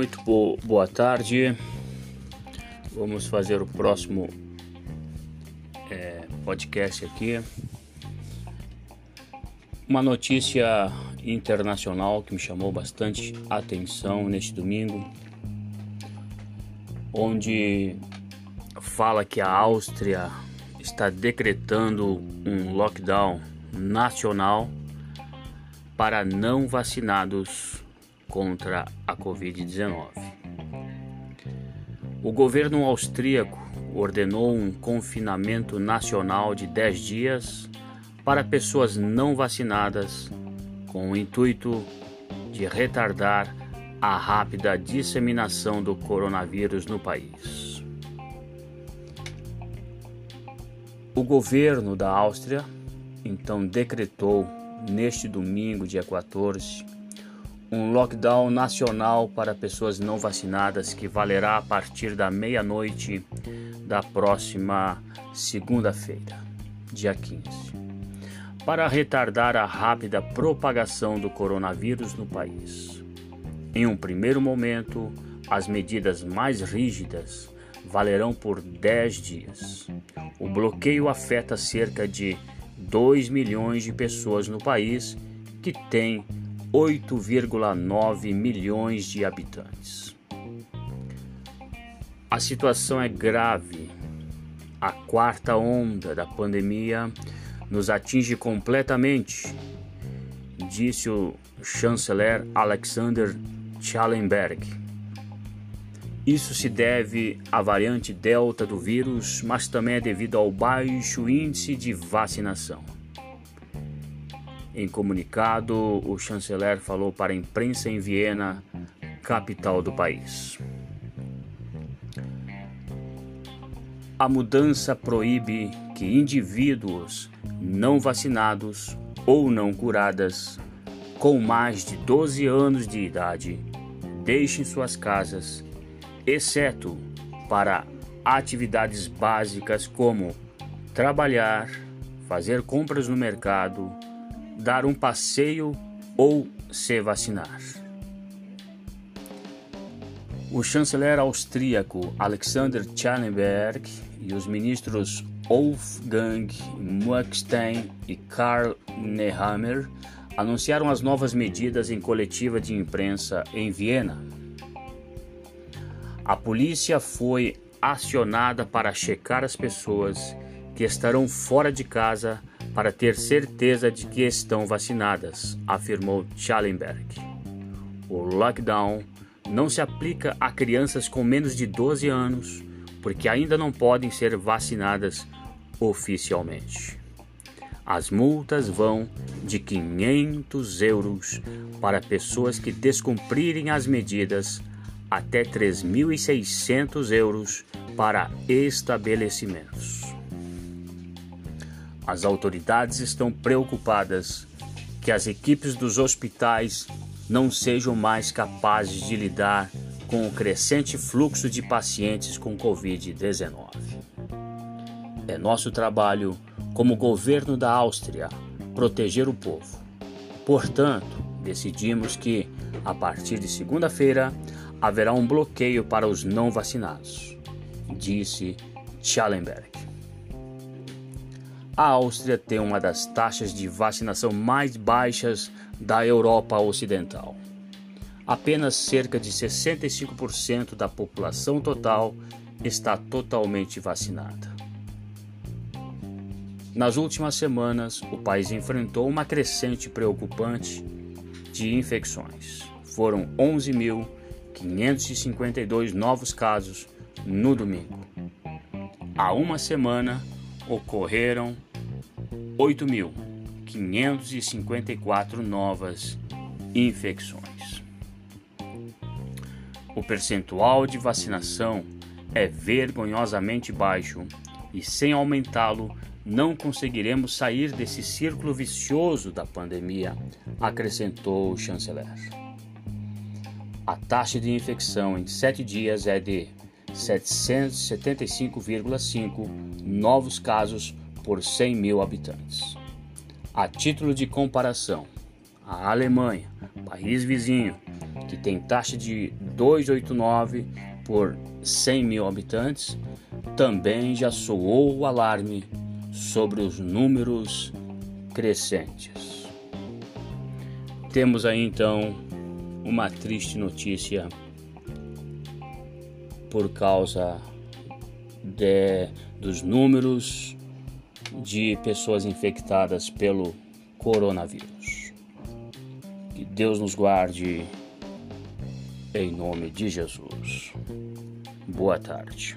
Muito bo boa tarde. Vamos fazer o próximo é, podcast aqui. Uma notícia internacional que me chamou bastante atenção neste domingo, onde fala que a Áustria está decretando um lockdown nacional para não vacinados contra a Covid-19. O governo austríaco ordenou um confinamento nacional de 10 dias para pessoas não vacinadas, com o intuito de retardar a rápida disseminação do coronavírus no país. O governo da Áustria então decretou neste domingo, dia 14, um lockdown nacional para pessoas não vacinadas que valerá a partir da meia-noite da próxima segunda-feira, dia 15, para retardar a rápida propagação do coronavírus no país. Em um primeiro momento, as medidas mais rígidas valerão por 10 dias. O bloqueio afeta cerca de 2 milhões de pessoas no país que tem 8,9 milhões de habitantes. A situação é grave. A quarta onda da pandemia nos atinge completamente, disse o chanceler Alexander Schallenberg. Isso se deve à variante Delta do vírus, mas também é devido ao baixo índice de vacinação. Em comunicado, o chanceler falou para a imprensa em Viena, capital do país. A mudança proíbe que indivíduos não vacinados ou não curadas com mais de 12 anos de idade deixem suas casas, exceto para atividades básicas como trabalhar, fazer compras no mercado, dar um passeio ou se vacinar. O chanceler austríaco Alexander Schallenberg e os ministros Wolfgang Muckstein e Karl Nehammer anunciaram as novas medidas em coletiva de imprensa em Viena. A polícia foi acionada para checar as pessoas que estarão fora de casa para ter certeza de que estão vacinadas, afirmou Schallenberg. O lockdown não se aplica a crianças com menos de 12 anos, porque ainda não podem ser vacinadas oficialmente. As multas vão de 500 euros para pessoas que descumprirem as medidas até 3.600 euros para estabelecimentos. As autoridades estão preocupadas que as equipes dos hospitais não sejam mais capazes de lidar com o crescente fluxo de pacientes com Covid-19. É nosso trabalho, como governo da Áustria, proteger o povo. Portanto, decidimos que, a partir de segunda-feira, haverá um bloqueio para os não vacinados, disse Schallenberg. A Áustria tem uma das taxas de vacinação mais baixas da Europa Ocidental. Apenas cerca de 65% da população total está totalmente vacinada. Nas últimas semanas, o país enfrentou uma crescente preocupante de infecções. Foram 11.552 novos casos no domingo. Há uma semana, ocorreram 8.554 novas infecções. O percentual de vacinação é vergonhosamente baixo e, sem aumentá-lo, não conseguiremos sair desse círculo vicioso da pandemia, acrescentou o chanceler. A taxa de infecção em sete dias é de 775,5 novos casos por 100 mil habitantes. A título de comparação, a Alemanha, país vizinho, que tem taxa de 2,89 por 100 mil habitantes, também já soou o alarme sobre os números crescentes. Temos aí então uma triste notícia por causa de, dos números de pessoas infectadas pelo coronavírus. Que Deus nos guarde em nome de Jesus. Boa tarde.